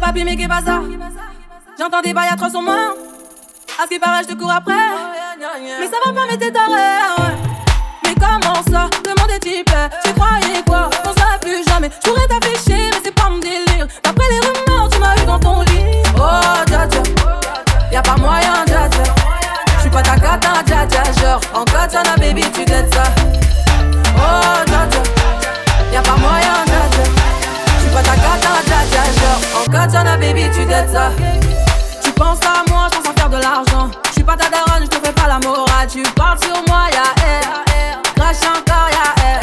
Papi mais qu'est pas ça. J'entends des bails à 300 mains À ce qui paraît je te cours après. Mais ça va pas mais t'es taré Mais comment ça? Demande est-il Tu croyais quoi? On se plus jamais. Je pourrais t'afficher mais c'est pas mon délire. D'après les rumeurs tu m'as eu dans ton lit. Oh dja dja. Y'a pas moyen dja dja. J'suis pas ta cata dja dja. Genre en katana baby tu t'aides ça. Oh tu penses à moi je pense à faire de l'argent. J'suis pas ta daronne j'te fais pas la morale. Tu parles sur moi y'a air. Crash encore y'a air.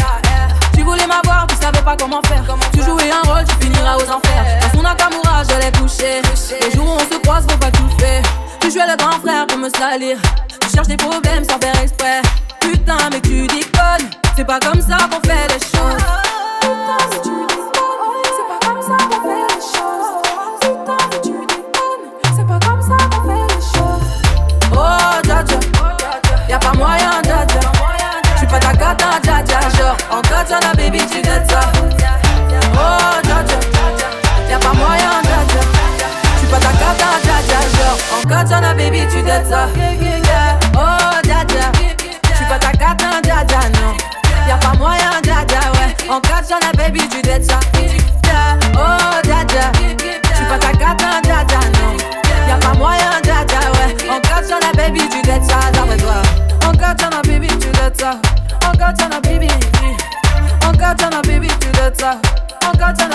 Tu voulais m'avoir tu savais pas comment faire. Tu jouais un rôle tu finiras aux enfers. Dans son Nakamura je l'ai couché. Les jours où on se croise faut pas tout faire. Tu jouais le grand frère pour me salir. Tu cherches des problèmes sans faire exprès. Putain mais tu déconnes Katana, baby, tu dettes ça. Oh, Dja tu pas ta carte hein, en Dja non. Y'a pas moyen, Dja ouais. En Katana, baby, tu dettes ça. Oh, Dja tu pas ta carte hein, en Dja non. Y'a pas moyen, Dja ouais. En Katana, baby, tu dettes ça. D'après toi. En Katana, baby, tu dettes ça. En Katana, baby, en Katana, baby, tu dettes ça. En Katana,